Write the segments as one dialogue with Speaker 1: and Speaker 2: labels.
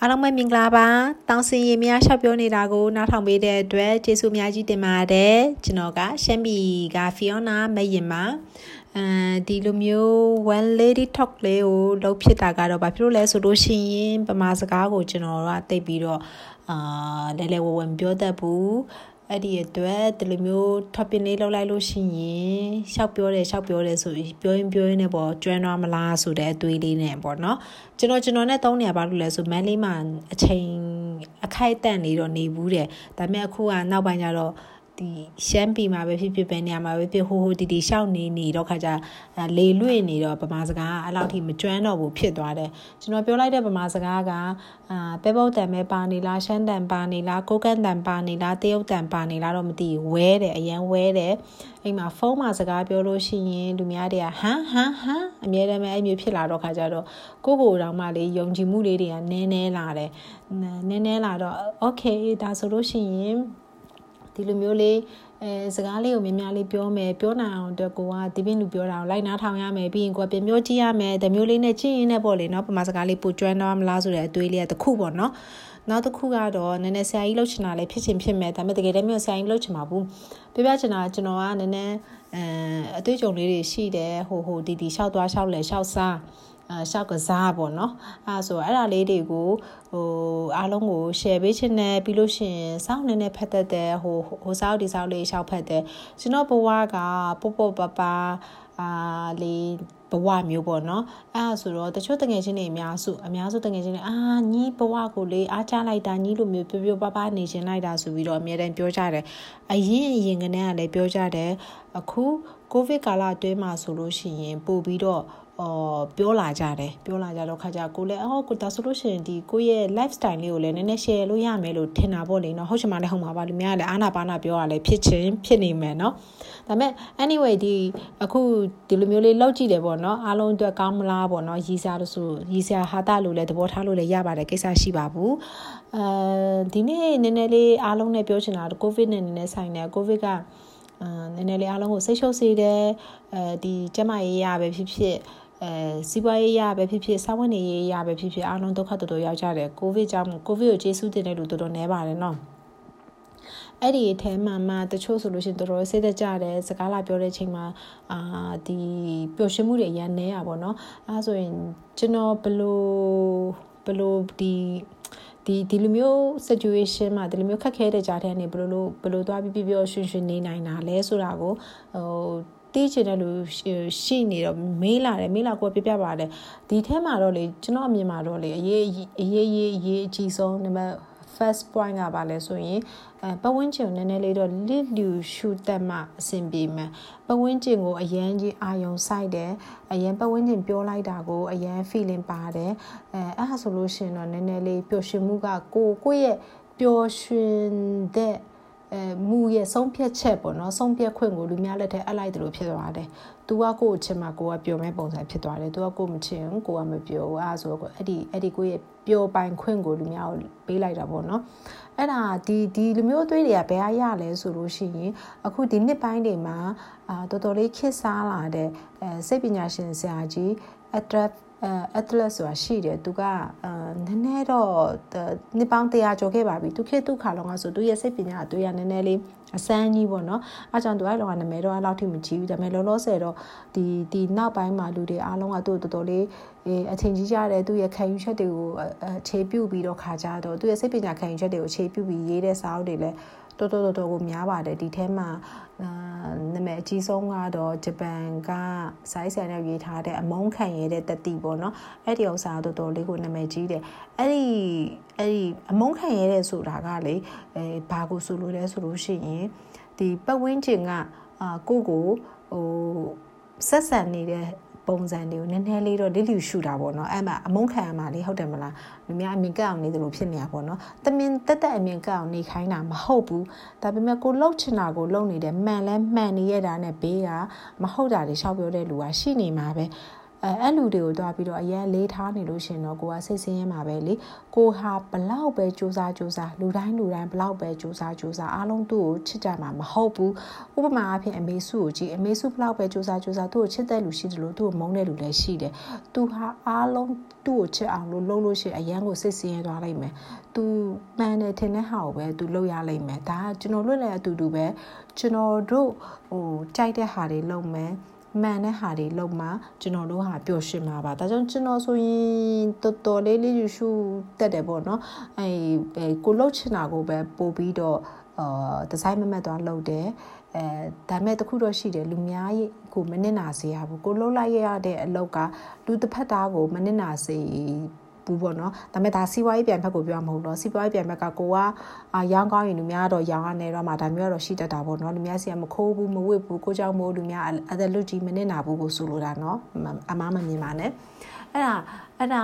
Speaker 1: အားလုံးပဲမင်္ဂလာပါတောင်းစင်ရင်များရှောက်ပြောနေတာကိုနားထောင်ပေးတဲ့အတွက်ကျေးဇူးအများကြီးတင်ပါတယ်ကျွန်တော်ကရှမ်းပြည်က Fiona မရင်ပါအဲဒီလိုမျိုး one lady talk လေးကိုလုပ်ဖြစ်တာကတော့ဘာဖြစ်လို့လဲဆိုလို့ရှိရင်ပမာစကားကိုကျွန်တော်ကတိတ်ပြီးတော့အာလဲလဲဝဝမပြောတတ်ဘူး အဲ့ဒီအတွက်ဒီလိုမျိုး topic လေးလောက်လိုက်လို့ရှိရင်ရှောက်ပြောတယ်ရှောက်ပြောတယ်ဆိုပြောရင်ပြောရင်လည်းပေါ့ကျွမ်းသွားမလားဆိုတဲ့အတွေးလေးနဲ့ပေါ့နော်ကျွန်တော်ကျွန်တော်နဲ့သုံးနေရပါလို့လဲဆိုမန်လေးမှာအချိန်အခိုက်အတန့်နေတော့နေဘူးတယ်ဒါပေမဲ့အခုကနောက်ပိုင်းကျတော့ ဒီရှမ်းပြည်မှာပဲဖြစ်ဖြစ်ပဲနေရာမှာပဲဖြစ်ဟိုဟိုတီတီရှောက်နေနေတော့ခါကြလေလွင့်နေတော့ဗမာစကားအဲ့လောက်ထိမကျွမ်းတော့ဘူးဖြစ်သွားတယ်ကျွန်တော်ပြောလိုက်တဲ့ဗမာစကားကအာပဲပုတ်တန်ပဲပါနေလားရှမ်းတန်ပါနေလားကိုကန့်တန်ပါနေလားတရုတ်တန်ပါနေလားတော့မသိဝဲတယ်အရန်ဝဲတယ်အိမ်မှာဖုန်းမှာစကားပြောလို့ရှိရင်လူများတွေကဟမ်ဟမ်ဟမ်အမြဲတမ်းအဲ့မျိုးဖြစ်လာတော့ခါကြတော့ကိုကိုတောင်မှလေယုံကြည်မှုလေးတွေကနည်းနည်းလာတယ်နည်းနည်းလာတော့ okay ဒါဆိုလို့ရှိရင် ဒီလိုမျိုးလေးအဲစကားလေးကိုများများလေးပြောမယ်ပြောနိုင်အောင်အတွက်ကိုကဒီပင်းလူပြောတာကိုလိုက်နားထောင်ရမယ်ပြီးရင်ကိုကပြန်ပြောကြည့်ရမယ်တမျိုးလေးနဲ့ကြည့်ရင်လည်းပေါ့လေနော်ပမာစကားလေးပိုကျွမ်းတော့မလားဆိုတဲ့အတွေးလေးကတခုပေါ့နော်နောက်တစ်ခုကတော့နည်းနည်းဆရာကြီးလှုပ်ချင်တာလည်းဖြစ်ချင်ဖြစ်မယ်ဒါပေမဲ့တကယ်တမ်းမျိုးဆရာကြီးလှုပ်ချင်ပါဘူးပြပြချင်တာကျွန်တော်ကနည်းနည်းအဲအတွေ့အကြုံလေးတွေရှိတယ်ဟိုဟိုတီတီလျှောက်သွားလျှောက်လဲလျှောက်စား အာရှောက်ကစားပေါ့နော်အဲဆိုအဲ့ဒါလေးတွေကိုဟိုအားလုံးကို share ပေးချင်တယ်ပြီးလို့ရှိရင်စောင့်နေနဲ့ဖတ်တတ်တယ်ဟိုဟိုစောက်ဒီစောက်လေးရှောက်ဖတ်တယ်ကျွန်တော်ဘဝကပုတ်ပုတ်ပပအာလေးဘဝမျိုးပေါ့နော်အဲဆိုတော့တချို့တငယ်ချင်းတွေအများစုအများစုတငယ်ချင်းတွေအာညီဘဝကိုလေအားချလိုက်တာညီလိုမျိုးပြပြပပနေချင်းလိုက်တာဆိုပြီးတော့အများတန်းပြောကြတယ်အရင်အရင်ကတည်းကလည်းပြောကြတယ်အခုကိုဗစ်ကာလအတွင်းမှာဆိုလို့ရှိရင်ပို့ပြီးတော့ အော်ပြောလာကြတယ်ပြောလာကြတော့ခါကြကိုလည်းအော်ကိုဒါဆိုလို့ရှိရင်ဒီကိုရဲ့ lifestyle လေးကိုလည်းနည်းနည်း share လို့ရမယ်လို့ထင်တာပေါ့လေနော်ဟုတ်ချင်မှလည်းဟုတ်မှာပါလူများလည်းအာနာပါနာပြောရလဲဖြစ်ချင်းဖြစ်နေမယ်နော်ဒါပေမဲ့ anyway ဒီအခုဒီလိုမျိုးလေးလောက်ကြည့်တယ်ပေါ့နော်အားလုံးအတွက်ကောင်းမလားပေါ့နော်ရီစားလို့ဆိုရီစားဟာတာလို့လည်းသဘောထားလို့လည်းရပါတယ်ကိစ္စရှိပါဘူးအဲဒီနေ့နည်းနည်းလေးအားလုံးနဲ့ပြောချင်တာကိုဗစ်နဲ့နည်းနည်းဆိုင်တယ်ကိုဗစ်ကအာနည်းနည်းလေးအားလုံးကိုစိတ်ရှုပ်စေတယ်အဲဒီကျမရေးရပဲဖြစ်ဖြစ် အဲစီးပွားရေးရပဲဖြစ်ဖြစ်စာဝန်နေရေးရပဲဖြစ်ဖြစ်အားလုံးဒုက္ခတော်တော်ရောက်ကြတယ်ကိုဗစ်ကြောင့်ကိုဗစ်ကိုကျေးဇူးတင်တဲ့လူတော်တော်နည်းပါတယ်နော်အဲ့ဒီအထဲမှာမှတချို့ဆိုလို့ရှိရင်တော်တော်စိတ်သက်ကြတယ်စကားလာပြောတဲ့ချိန်မှာအာဒီပျော်ရွှင်မှုတွေရန်နေရပါတော့အဲဆိုရင်ကျွန်တော်ဘလို့ဘလို့ဒီဒီဒီလိုမျိုး situation မှာဒီလိုမျိုးခက်ခဲတဲ့ကြားထဲကနေဘယ်လိုလိုဘယ်လိုသွားပြီးပြပြောရွှင်ရွှင်နေနိုင်တာလဲဆိုတာကိုဟို တီးချင်တဲ့လူရှိနေတော့မေးလာတယ်မေးလာကိုပြပြပါတယ်ဒီထဲမှာတော့လေကျွန်တော်အမြင်မှာတော့လေအရေးအရေးရေးအရေးအကြီးဆုံးနံပါတ် first point ကပါလဲဆိုရင်အဲပဝန်းကျင်နည်းနည်းလေးတော့လစ်လူရှုတတ်မှအဆင်ပြေမယ်ပဝန်းကျင်ကိုအရန်ကြီးအာယုံဆိုင်တယ်အရန်ပဝန်းကျင်ပြောလိုက်တာကိုအရန် feeling ပါတယ်အဲအဲ့ဒါဆိုလို့ရှိရင်တော့နည်းနည်းလေးပျော်ရွှင်မှုကကိုကိုယ့်ရဲ့ပျော်ရွှင်တဲ့ အဲမူရဲ့ဆုံးဖြတ်ချက်ပေါ့နော်ဆုံးဖြတ်ခွင့်ကိုလူများလက်ထက်အပ်လိုက်တယ်လို့ဖြစ်သွားတယ်။ तू ကကိုယ့်အချင်းမှာကိုကပျော်မဲ့ပုံစံဖြစ်သွားတယ်။ तू ကကိုယ်မချင်းကိုကမပျော်ဘူးအဲဆိုတော့အဲ့ဒီအဲ့ဒီကိုယ့်ရဲ့ပျော်ပိုင်ခွင့်ကိုလူများကိုပေးလိုက်တာပေါ့နော်။အဲ့ဒါဒီဒီလူမျိုးအသွေးတွေကဘယ်အရလဲဆိုလို့ရှိရင်အခုဒီနှစ်ပိုင်းတွေမှာအာတော်တော်လေးခစ်စားလာတဲ့အဲစိတ်ပညာရှင်ဆရာကြီး attract အဲ atlas ဆိုတာရှိတယ်သူကအာနည်းနည်းတော့နှစ်ပေါင်း100ကျော်ခဲ့ပါပြီသူခေတ်သူခါလုံးကဆိုသူရဲ့စိတ်ပညာအတွေ့ရနည်းနည်းလေးအစမ်းကြီးပေါ့နော်အားကြောင့်သူအဲ့လောကနာမည်တော့အဲ့လောက်ထိမကြည့်ဘူးဒါပေမဲ့လောလောဆယ်တော့ဒီဒီနောက်ပိုင်းမှာလူတွေအားလုံးကသူ့တော်တော်လေးအချိန်ကြီးကြတယ်သူ့ရဲ့ခံယူချက်တွေကိုအခြေပြုပြီးတော့ခါကြတော့သူ့ရဲ့စိတ်ပညာခံယူချက်တွေကိုအခြေပြုပြီးရေးတဲ့စာအုပ်တွေလည်း တော်တော်တော်တော်ကိုများပါတယ်ဒီထဲမှာအာနာမည်အကြီးဆုံးကတော့ဂျပန်ကစိုင်းဆန်နဲ့ရေးထားတဲ့အမုန်းခံရတဲ့တတိပေါ့နော်အဲ့ဒီဥစ္စာတော်တော်လေးကိုနာမည်ကြီးတယ်အဲ့ဒီအဲ့ဒီအမုန်းခံရတဲ့ဆိုတာကလေအဲဘာကိုဆိုလို့လဲဆိုလို့ရှိရင်ဒီပတ်ဝန်းကျင်ကအာကိုကိုဟိုဆက်ဆံနေတဲ့ ပုံစံတွေကိုနည်းနည်းလေးတော့လစ်လျူရှုတာပေါ့နော်အဲ့မှာအမုန်းခံရမှာလေဟုတ်တယ်မလားလူများအမြင်ကအောင်နေတယ်လို့ဖြစ်နေတာပေါ့နော်တမင်တက်တက်အမြင်ကအောင်နေခိုင်းတာမဟုတ်ဘူးဒါပေမဲ့ကိုလှုပ်ချင်တာကိုလှုပ်နေတယ်မှန်လဲမှန်နေရတာနဲ့ဘေးကမဟုတ်တာတွေရှောက်ပြောတဲ့လူကရှိနေမှာပဲ အဲအဲ့လူတွေကိုတွားပြီးတော့အရင်လေးထားနေလို့ရှင်တော့ကိုကစိတ်ဆင်းရဲမှာပဲလေကိုဟာဘလောက်ပဲစူးစမ်းစူးစမ်းလူတိုင်းလူတိုင်းဘလောက်ပဲစူးစမ်းစူးစမ်းအားလုံးသူ့ကိုချစ်ကြမှာမဟုတ်ဘူးဥပမာအဖြစ်အမေစုကိုကြည့်အမေစုဘလောက်ပဲစူးစမ်းစူးစမ်းသူ့ကိုချစ်တဲ့လူရှိတယ်လို့သူ့ကိုမုန်းတဲ့လူလည်းရှိတယ်သူဟာအားလုံးသူ့ကိုချစ်အောင်လို့လုပ်လို့ရှိရင်အရန်ကိုစိတ်ဆင်းရဲသွားလိမ့်မယ်သူမှန်တယ်ထင်တဲ့ဟာကိုပဲသူလုပ်ရလိမ့်မယ်ဒါကကျွန်တော်လွတ်လည်းအတူတူပဲကျွန်တော်တို့ဟိုကြိုက်တဲ့ဟာတွေလုပ်မယ် မှန်တဲ့ဟာတွေလုပ်မှကျွန်တော်တို့ဟာပျော်ရွှင်မှာပါဒါကြောင့်ကျွန်တော်ဆိုရင်တော်တော်လေးလေးရှုတက်တယ်ပေါ့နော်အဲကိုလှုပ်ချင်တာကိုပဲပို့ပြီးတော့အာဒီဇိုင်းမမတ်သွားလုပ်တယ်အဲဒါမဲ့တခုတော့ရှိတယ်လူများကိုမနစ်နာစေရဘူးကိုလှုပ်လိုက်ရတဲ့အလုပ်ကလူတစ်ဖက်သားကိုမနစ်နာစေ ဘူးပေါ့နော်ဒါပေမဲ့ဒါစီးပွားရေးပြန်ဖက်ကိုပြောမှာမဟုတ်တော့စီးပွားရေးပြန်ဖက်ကကိုကအာရောင်းကောင်းရင်လူများတော့ရောင်းရနေတော့မှဒါမျိုးတော့ရှိတတ်တာပေါ့နော်လူများစီကမခိုးဘူးမဝစ်ဘူးကိုကြောင့်မို့လူများအသက်လွတ်ကြီးမနစ်နာဘူးကိုဆိုလိုတာနော်အမားမမြင်ပါနဲ့အဲ့ဒါ အဲ့ဒါ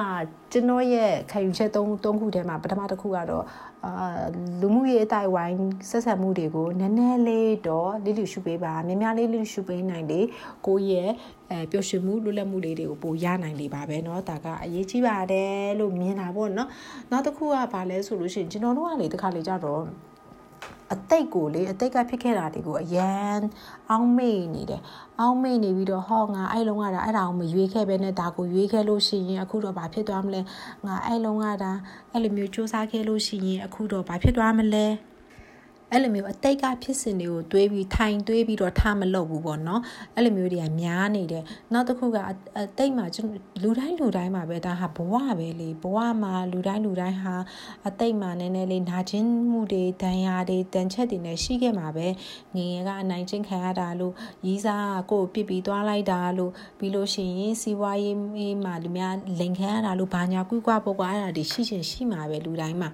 Speaker 1: ကျွန်တော်ရဲ့ခံယူချက်၃၃ခုထဲမှာပထမတစ်ခုကတော့အာလူမှုရေးအတိုင်းဝိုင်းဆက်ဆက်မှုတွေကိုနည်းနည်းလေးတော့လိလိရှုပေးပါများများလေးလိလိရှုပေးနိုင်လေကိုရဲ့အဲပျော်ရွှင်မှုလွတ်လပ်မှုလေးတွေကိုပိုရနိုင်လေပါပဲเนาะဒါကအရေးကြီးပါတယ်လို့မြင်တာပေါ့เนาะနောက်တစ်ခုကဘာလဲဆိုလို့ရှိရင်ကျွန်တော်တို့ကလေတခါလေကြတော့ အတိတ်ကိုလေအတိတ်ကဖြစ်ခဲ့တာတွေကိုအရန်အောင်းမေ့နေတယ်အောင်းမေ့နေပြီးတော့ဟောငါအဲ့လုံးကဒါအဲ့ဒါကိုမရွေးခဲ့ပဲနဲ့ဒါကိုရွေးခဲ့လို့ရှိရင်အခုတော့ဘာဖြစ်သွားမလဲငါအဲ့လုံးကဒါအဲ့လိုမျိုးစူးစမ်းခဲ့လို့ရှိရင်အခုတော့ဘာဖြစ်သွားမလဲ အဲ့လိုမျိုးအတိတ်ကဖြစ်စဉ်တွေကိုတွေးပြီးထိုင်တွေးပြီးတော့ထားမလုပ်ဘူးပေါ့နော်အဲ့လိုမျိုးတွေကများနေတယ်နောက်တစ်ခုကအတိတ်မှာလူတိုင်းလူတိုင်းမှာပဲဒါဟာဘဝပဲလေဘဝမှာလူတိုင်းလူတိုင်းဟာအတိတ်မှာနည်းနည်းလေးနာကျင်မှုတွေဒဏ်ရာတွေတန်ချက်တွေနဲ့ရှိခဲ့မှာပဲငငယ်ကအနိုင်ချင်းခံရတာလို့ရီးစားကိုပြစ်ပြီးသွားလိုက်တာလို့ပြီးလို့ရှိရင်စီးပွားရေးမှာလူများလိန်ခံရတာလို့ဘာညာကွီးကွာပေါ့ကွာအဲ့ဒါတွေရှိချင်ရှိမှာပဲလူတိုင်းမှာ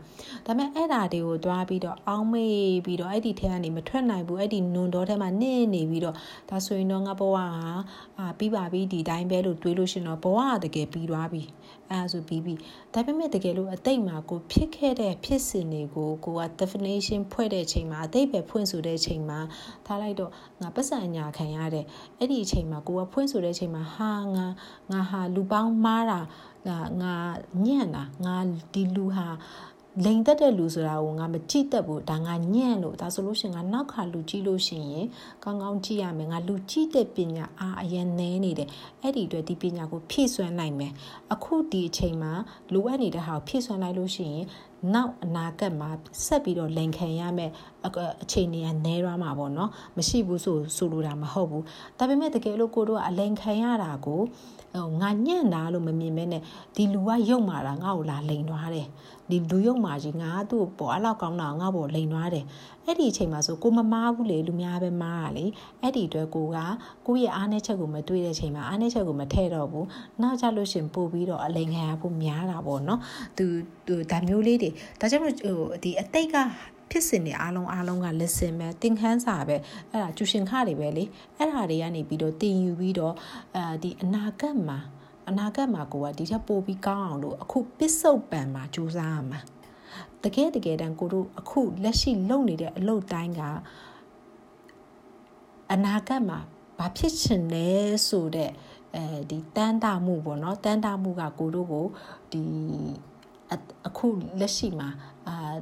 Speaker 1: ဒါပေမဲ့အဲ့ဒါတွေကိုတွားပြီးတော့အောင်းမေးပြီးတော့အဲ့ဒီထဲကနေမထွက်နိုင်ဘူးအဲ့ဒီနွန်တော်ထဲမှာနစ်နေပြီးတော့ဒါဆိုရင်တော့ငါဘဝဟာအာပြီးပါပြီဒီတိုင်းပဲလို့တွေးလို့ရှင်တော့ဘဝကတကယ်ပြီးသွားပြီအဲဆိုပြီးပြီဒါပေမဲ့တကယ်လို့အတိတ်မှာကိုဖြစ်ခဲ့တဲ့ဖြစ်စဉ်တွေကိုကိုက definition ဖွဲ့တဲ့ချိန်မှာအတိတ်ပဲဖွင့်ဆိုတဲ့ချိန်မှာထားလိုက်တော့ငါပတ်စံညာခံရတဲ့အဲ့ဒီအချိန်မှာကိုကဖွင့်ဆိုတဲ့ချိန်မှာဟာငါငါဟာလူပေါင်းမားတာငါညံ့တာငါဒီလူဟာ လိန်တက်တဲ့လူဆိုတာကိုငါမကြည့်တတ်ဘူးဒါငါညံ့လို့ဒါဆိုလို့ရှိရင်ငါနောက်ခါလူကြည့်လို့ရှိရင်ကောင်းကောင်းကြည့်ရမယ်ငါလူကြည့်တဲ့ပညာအားအရင်နဲနေတယ်အဲ့ဒီအတွက်ဒီပညာကိုဖြည့်ဆွမ်းနိုင်မယ်အခုဒီအချိန်မှာလိုအပ်နေတဲ့ဟာကိုဖြည့်ဆွမ်းလိုက်လို့ရှိရင်နောက်အနာဂတ်မှာဆက်ပြီးတော့လိန်ခံရမယ်အချိန်တွေကနဲရမှာပေါ့နော်မရှိဘူးဆိုဆိုလိုတာမဟုတ်ဘူးဒါပေမဲ့တကယ်လို့ကိုတို့ကအလိန်ခံရတာကိုဟိုငါညံ့တာလို့မမြင်မဲနဲ့ဒီလူကယုံမာတာငါ့ကိုလာလိန်သွားတယ် ဒီလူယုံမာကြီးငါသူ့ပေါ်အဲ့လောက်ကောင်းတာငါ့ပေါ်လိန်သွားတယ်အဲ့ဒီအချိန်မှာဆိုကိုမမားဘူးလေလူများပဲမားတာလေအဲ့ဒီအတွက်ကိုကကိုရဲ့အားနည်းချက်ကိုမတွေးတဲ့ချိန်မှာအားနည်းချက်ကိုမထည့်တော့ဘူးနောက်ကြလို့ရှင်ပို့ပြီးတော့အလိန်ခံရဖို့များတာပေါ့နော်သူသူဒါမျိုးလေးတွေဒါကြောင့်မို့ဟိုဒီအတိတ်ကဖြစ်စဉ်တွေအားလုံးအားလုံးက listen ပဲသင်ခန်းစာပဲအဲ့ဒါကျူရှင်ခတွေပဲလေအဲ့ဒါတွေကနေပြီးတော့တင်ယူပြီးတော့အဲဒီအနာဂတ်မှာ အနာဂတ်မှာကိုကဒီထက်ပိုပြီးကောင်းအောင်လို့အခုပစ္စုပန်မှာကြိုးစားရမှာတကယ်တကယ်တမ်းကိုတို့အခုလက်ရှိလုပ်နေတဲ့အလုပ်တိုင်းကအနာဂတ်မှာဘာဖြစ်ချင်လဲဆိုတဲ့အဲဒီတန်းတာမှုပေါ့နော်တန်းတာမှုကကိုတို့ကိုဒီအခုလက်ရှိမှာအာ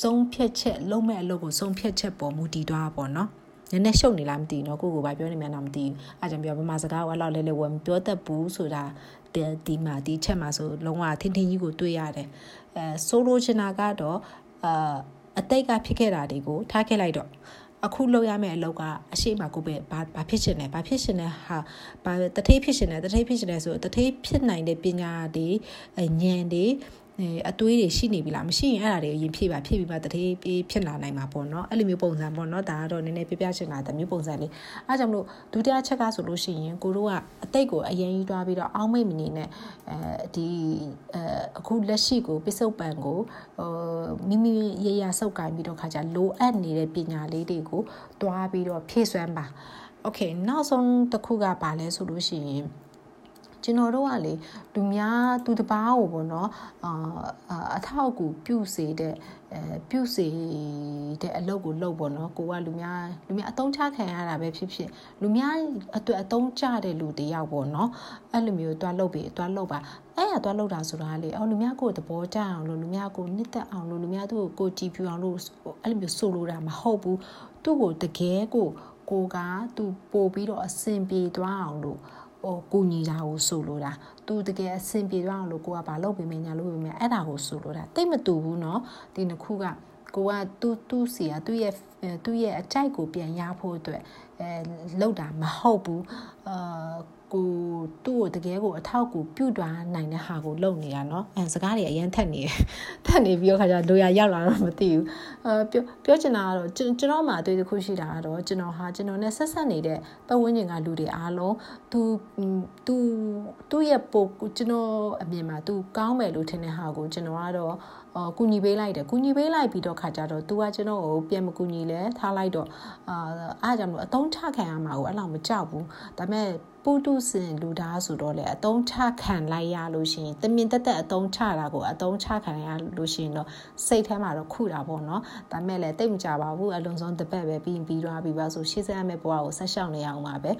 Speaker 1: ဆုံးဖြတ်ချက်လုံးမဲ့အလုပ်ကိုဆုံးဖြတ်ချက်ပေါ်မူတည်သွားပါတော့န ည်းနည်းရှုပ်နေလားမသိဘူးเนาะကိုကိုဘာပြောနေမှန်းတော့မသိဘူးအဲကြောင့်ပြောဗမာစကားကိုအဲ့လောက်လဲလဲဝယ်မပြောတတ်ဘူးဆိုတာဒီမှာဒီချက်မှာဆိုလုံးဝထင်းထင်းကြီးကိုတွေ့ရတယ်အဲဆိုလိုချင်တာကတော့အာအတိတ်ကဖြစ်ခဲ့တာတွေကိုထားခဲ့လိုက်တော့အခုလုပ်ရမယ့်အလုပ်ကအရှိမကိုပဲဘာဘာဖြစ်ရှင်လဲဘာဖြစ်ရှင်လဲဟာဘာတထေးဖြစ်ရှင်လဲတထေးဖြစ်ရှင်လဲဆိုတထေးဖြစ်နိုင်တဲ့ပညာတွေဉာဏ်တွေ အသွေးတွေရှိနေပြီလားမရှိရင်အဲ့ဒါတွေအရင်ဖြည့်ပါဖြည့်ပြီးမှတတိပြေးဖြစ်လာနိုင်မှာပေါ့နော်အဲ့လိုမျိုးပုံစံပေါ့နော်ဒါကတော့နည်းနည်းပြပြချင်တာတမျိုးပုံစံလေးအဲ့ကြောင့်မလို့ဒုတိယချက်ကဆိုလို့ရှိရင်ကိုတို့ကအတိတ်ကိုအရင်ကြီးတွားပြီးတော့အောင်းမိတ်မနေနဲ့အဲဒီအဲအခုလက်ရှိကိုပစ္စုပန်ကိုဟိုမိမိရရဆုပ်ကိုင်းပြီးတော့ခါကြလိုအပ်နေတဲ့ပညာလေးတွေကိုတွားပြီးတော့ဖြည့်စွမ်းပါโอเคနောက်ဆုံးတစ်ခုကပါလဲဆိုလို့ရှိရင် ကျွန်တော်တို့ကလေလူများသူတပားကိုပေါ့နော်အာအထောက်အကူပြုစေတဲ့အဲပြုစေတဲ့အလုပ်ကိုလုပ်ပေါ့နော်ကိုကလူများလူများအတုံးချခံရတာပဲဖြစ်ဖြစ်လူများအတွက်အတုံးချတဲ့လူတယောက်ပေါ့နော်အဲ့လိုမျိုးတွားလုပ်ပြီးတွားလုပ်ပါအဲ့ရတွားလုပ်တာဆိုတာလေအော်လူများကိုသဘောကျအောင်လို့လူများကိုနှစ်သက်အောင်လို့လူများသူ့ကိုကိုကြည်ပြူအောင်လို့အဲ့လိုမျိုးဆိုလိုတာမဟုတ်ဘူးသူ့ကိုတကယ်ကိုကိုကသူပို့ပြီးတော့အဆင်ပြေသွားအောင်လို့ ဟိုကူညီတာကိုဆိုလိုတာသူတကယ်အဆင်ပြေသွားအောင်လို့ကိုကဘာလုပ်ပေးမညာလုပ်ပေးမအဲ့ဒါကိုဆိုလိုတာတိတ်မတူဘူးเนาะဒီနှစ်ခုကကိုကသူ့သူ့စီကသူ့ရဲ့သူ့ရဲ့အကြိုက်ကိုပြန်ရဖို့အတွက်အဲလောက်တာမဟုတ်ဘူးအာ ကိုသူ့ကိုတကယ်ကိုအထောက်ကိုပြုတ်သွားနိုင်တဲ့ဟာကိုလုပ်နေတာเนาะအဲစကားတွေအရင်ထက်နေတယ်ထက်နေပြီးတော့ခါကျလိုရရောက်လာတော့မသိဘူးအဲပြောပြောချင်တာကတော့ကျွန်တော်မှအတွေ့အကြုံရှိတာကတော့ကျွန်တော်ဟာကျွန်တော်နဲ့ဆက်ဆက်နေတဲ့ပတ်ဝန်းကျင်ကလူတွေအားလုံးသူသူသူ့ရဲ့ပိုကျွန်တော်အမြင်မှာသူကောင်းမယ်လို့ထင်တဲ့ဟာကိုကျွန်တော်ကတော့ အော်ကူညီပေးလိုက်တယ်ကူညီပေးလိုက်ပြီးတော့ခါကြတော့ तू ကကျွန်တော်ကိုပြန်မကူညီလဲထားလိုက်တော့အာအားကြောင့်မလို့အတုံးချခံရမှာကိုအဲ့လောက်မကြောက်ဘူးဒါပေမဲ့ပူတုစင်လူသားဆိုတော့လေအတုံးချခံလိုက်ရလို့ရှိရင်တမင်တက်တက်အတုံးချတာကိုအတုံးချခံရလို့ရှိရင်တော့စိတ်ထဲမှာတော့ခုတာပေါ့နော်ဒါပေမဲ့လည်းတိတ်မကြပါဘူးအလွန်ဆုံးတစ်ပတ်ပဲပြီးပြီးသွားပြီပါဆိုရှေ့ဆက်ရမယ့်ဘဝကိုဆက်ရှောင်နေအောင်ပါပဲ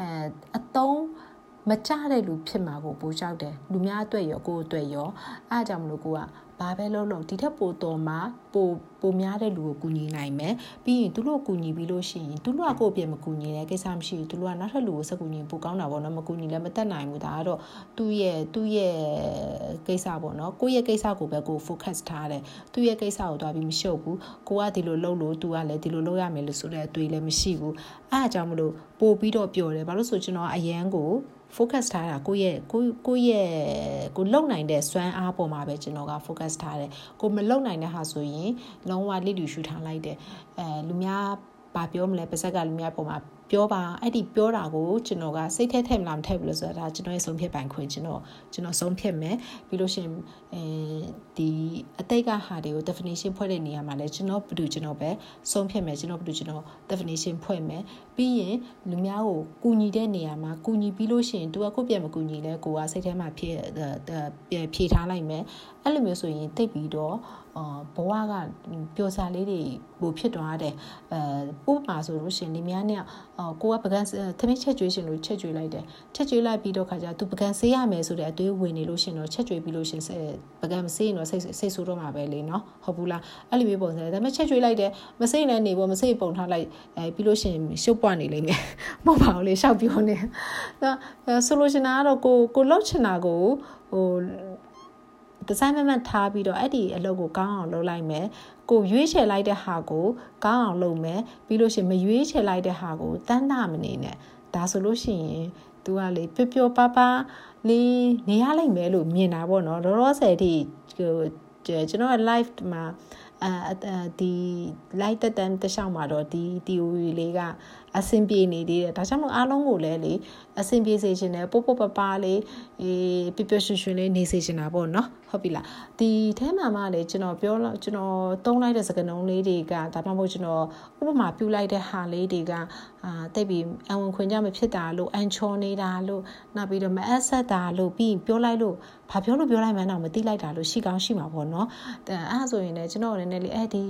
Speaker 1: အဲအတုံးမကြတဲ့လူဖြစ်မှာကိုပိုကြောက်တယ်လူများအတွက်ရောကိုယ်အတွက်ရောအားကြောင့်မလို့ကိုက ဘာပဲလုပ်လို့ဒီထက်ပိုတော်မှာပိုပိုများတဲ့လူကိုကူညီနိုင်မယ်ပြီးရင်သူတို့ကူညီပြီးလို့ရှိရင်သူတို့ကကိုယ့်ပြင်မကူညီတဲ့ကိစ္စမရှိဘူးသူတို့ကနောက်ထပ်လူကိုဆက်ကူညီပိုကောင်းတာပေါ့နော်မကူညီလည်းမတက်နိုင်ဘူးဒါကတော့သူ့ရဲ့သူ့ရဲ့ကိစ္စပေါ့နော်ကိုယ့်ရဲ့ကိစ္စကိုပဲကို focus ထားတယ်သူ့ရဲ့ကိစ္စကိုတွားပြီးမရှုပ်ဘူးကိုကဒီလိုလုပ်လို့သူကလည်းဒီလိုလုပ်ရမယ်လို့ဆိုတဲ့အတွေ့လည်းမရှိဘူးအဲအကြောင်းမလို့ပို့ပြီးတော့ပြောတယ်ဘာလို့ဆိုကျွန်တော်အရန်ကို focus ထားတာကိုယ့်ရဲ့ကိုကိုယ့်ရဲ့ကိုလုံနိုင်တဲ့စွမ်းအားပေါ်မှာပဲကျွန်တော်က focus ထားတယ်ကိုမလုံနိုင်တဲ့ဟာဆိုရင်လုံးဝလိလူရှုထားလိုက်တယ်အဲလူများဘာပြောမလဲပါဇက်ကလူများပေါ်မှာ ပြောပါအဲ့ဒီပြောတာကိုကျွန်တော်ကစိတ်ထဲထည့်မလားမထည့်ဘူးလို့ဆိုတာဒါကျွန်တော်ရဲ့ဆုံးဖြတ်ပိုင်ခွင့်ကျွန်တော်ကျွန်တော်ဆုံးဖြတ်မယ်ပြီးလို့ရှိရင်အဲဒီအတိတ်ကဟာတွေကို definition ဖွဲ့တဲ့နေရာမှာလည်းကျွန်တော်ဘယ်သူကျွန်တော်ပဲဆုံးဖြတ်မယ်ကျွန်တော်ဘယ်သူကျွန်တော် definition ဖွဲ့မယ်ပြီးရင်လူများကိုကူညီတဲ့နေရာမှာကူညီပြီးလို့ရှိရင်သူကကိုပြန်မကူညီလဲကိုကစိတ်ထဲမှာဖြည့်ဖြည့်ထားလိုက်မယ်အဲ့လိုမျိုးဆိုရင်တိတ်ပြီးတော့အာဘဝကပျော်စားလေးတွေပိုဖြစ်သွားတယ်အဲဥပမာဆိုလို့ရှိရင်ဒီများနဲ့အော်ကိုကပကံသမင်းချက်ကျွေးရှင်လို့ချက်ကျွေးလိုက်တယ်ချက်ကျွေးလိုက်ပြီးတော့ခါကျသူပကံဆေးရမယ်ဆိုတဲ့အတွေးဝင်နေလို့ရှင်တော့ချက်ကျွေးပြီးလို့ရှင်ပကံမဆေးရင်တော့စိတ်စိတ်ဆိုးတော့မှာပဲလေနော်ဟုတ်ဘူးလားအဲ့လိုမျိုးပုံစံဒါပေမဲ့ချက်ကျွေးလိုက်တယ်မစိတ်နဲ့နေပေါ့မစိတ်ပုံထားလိုက်အဲပြီးလို့ရှင်ရှုပ်ပွားနေလိမ့်မယ်မဟုတ်ပါဘူးလေရှောက်ပြောနေဒါဆိုလို့ရှင်ကတော့ကိုကိုလှုပ်ချင်တာကိုဟို ဒီဇိုင်းမမတ်ထားပြီးတော့အဲ့ဒီအလုပ်ကိုကောင်းအောင်လုပ်လိုက်မယ်ကိုရွေးချယ်လိုက်တဲ့ဟာကိုကောင်းအောင်လုပ်မယ်ပြီးလို့ရှိရင်မရွေးချယ်လိုက်တဲ့ဟာကိုတန်းတာမနေနဲ့ဒါဆိုလို့ရှိရင်သူကလေပျော်ပျော်ပါပါလေးနေရလိုက်မယ်လို့မြင်တာပေါ့နော်လောလောဆယ်ထိဟိုကျွန်တော် live မှာအဲဒီ light တက်တန်းတခြားမှာတော့ဒီ theory လေးက အဆင်ပြေနေသေးတယ်ဒါကြောင့်မို့အားလုံးကိုလည်းလေအဆင်ပြေစေချင်တယ်ပို့ပို့ပပလေးအေးပြပြရွှင်ရွှင်လေးနေစေချင်တာပေါ့နော်ဟုတ်ပြီလားဒီထဲမှာမှလေကျွန်တော်ပြောကျွန်တော်သုံးလိုက်တဲ့စကားလုံးလေးတွေကဒါမှမဟုတ်ကျွန်တော်ဥပမာပြုလိုက်တဲ့ဟာလေးတွေကအာတိတ်ပြီးအဝင်ခွင်ကြမဖြစ်တာလို့အန်ချောနေတာလို့နောက်ပြီးတော့မအပ်ဆက်တာလို့ပြီးပြောလိုက်လို့ဘာပြောလို့ပြောလိုက်မှန်းတော့မသိလိုက်တာလို့ရှိကောင်းရှိမှာပေါ့နော်အဲအဲ့ဆိုရင်လည်းကျွန်တော်လည်းနည်းနည်းလေးအဲဒီ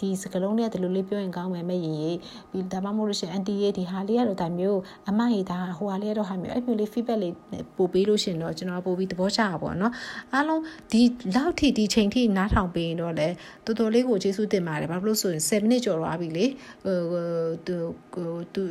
Speaker 1: ဒီစကားလုံးလေးကဒီလိုလေးပြောရင်ကောင်းမယ်မဲ့ရင်ရေးပြီးဒါမှမဟုတ်လို့ရှိရင်အန်တီရေးဒီဟာလေးကတော့ဒါမျိုးအမရေးဒါဟိုဟာလေးကတော့ဟာမျိုးအဲ့မျိုးလေး feedback လေးပို့ပေးလို့ရှိရင်တော့ကျွန်တော်ပို့ပြီးသဘောကျတာပေါ့နော်အားလုံးဒီလောက်ထိဒီချိန်ထိနားထောင်ပေးရင်တော့လေတော်တော်လေးကိုကျေးဇူးတင်ပါတယ်ဘာလို့ဆိုရင်7မိနစ်ကျော်သွားပြီလေဟိုသူသူ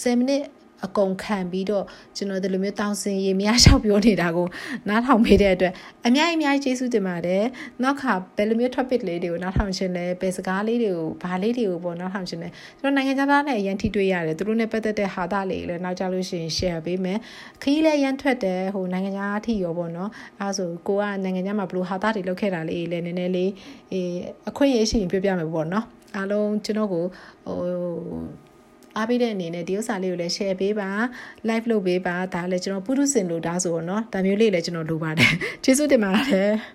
Speaker 1: 7မိနစ် အကုန်ခံပြီးတော့ကျွန်တော်ဒီလိုမျိုးတောင်းစင်ရေမရလျှောက်ပြောနေတာကိုနားထောင်ပေးတဲ့အတွက်အများကြီးအများကြီးကျေးဇူးတင်ပါတယ်နောက်ခါဘယ်လိုမျိုး topic လေးတွေကိုနားထောင်ရှင်လဲဘယ်စကားလေးတွေကိုဘာလေးတွေကိုပေါ့နားထောင်ရှင်လဲကျွန်တော်နိုင်ငံခြားသားနဲ့အရင်ထိတွေ့ရတယ်သူတို့နဲ့ပတ်သက်တဲ့ဟာသားလေးလည်းနောက်ကြလို့ရှိရင် share ပေးမယ်ခရီးလည်းရမ်းထွက်တယ်ဟိုနိုင်ငံခြားအထိရောပေါ့နော်အဲဆိုကိုကနိုင်ငံခြားမှာဘလို့ဟာသားတွေလောက်ခဲ့တာလေးလည်းနည်းနည်းလေးအေးအခွင့်အရေးရှိရင်ပြောပြမယ်ပေါ့နော်အားလုံးကျွန်တော်ကိုဟို အားပေးတဲ့အနေနဲ့ဒီဥစ္စာလေးကိုလည်း share ပေးပါ live လုပ်ပေးပါဒါလည်းကျွန်တော်ပုထုဇဉ်လို့ဒါဆိုတော့เนาะဒါမျိုးလေးလည်းကျွန်တော်လိုပါတယ်ကျေးဇူးတင်ပါတယ်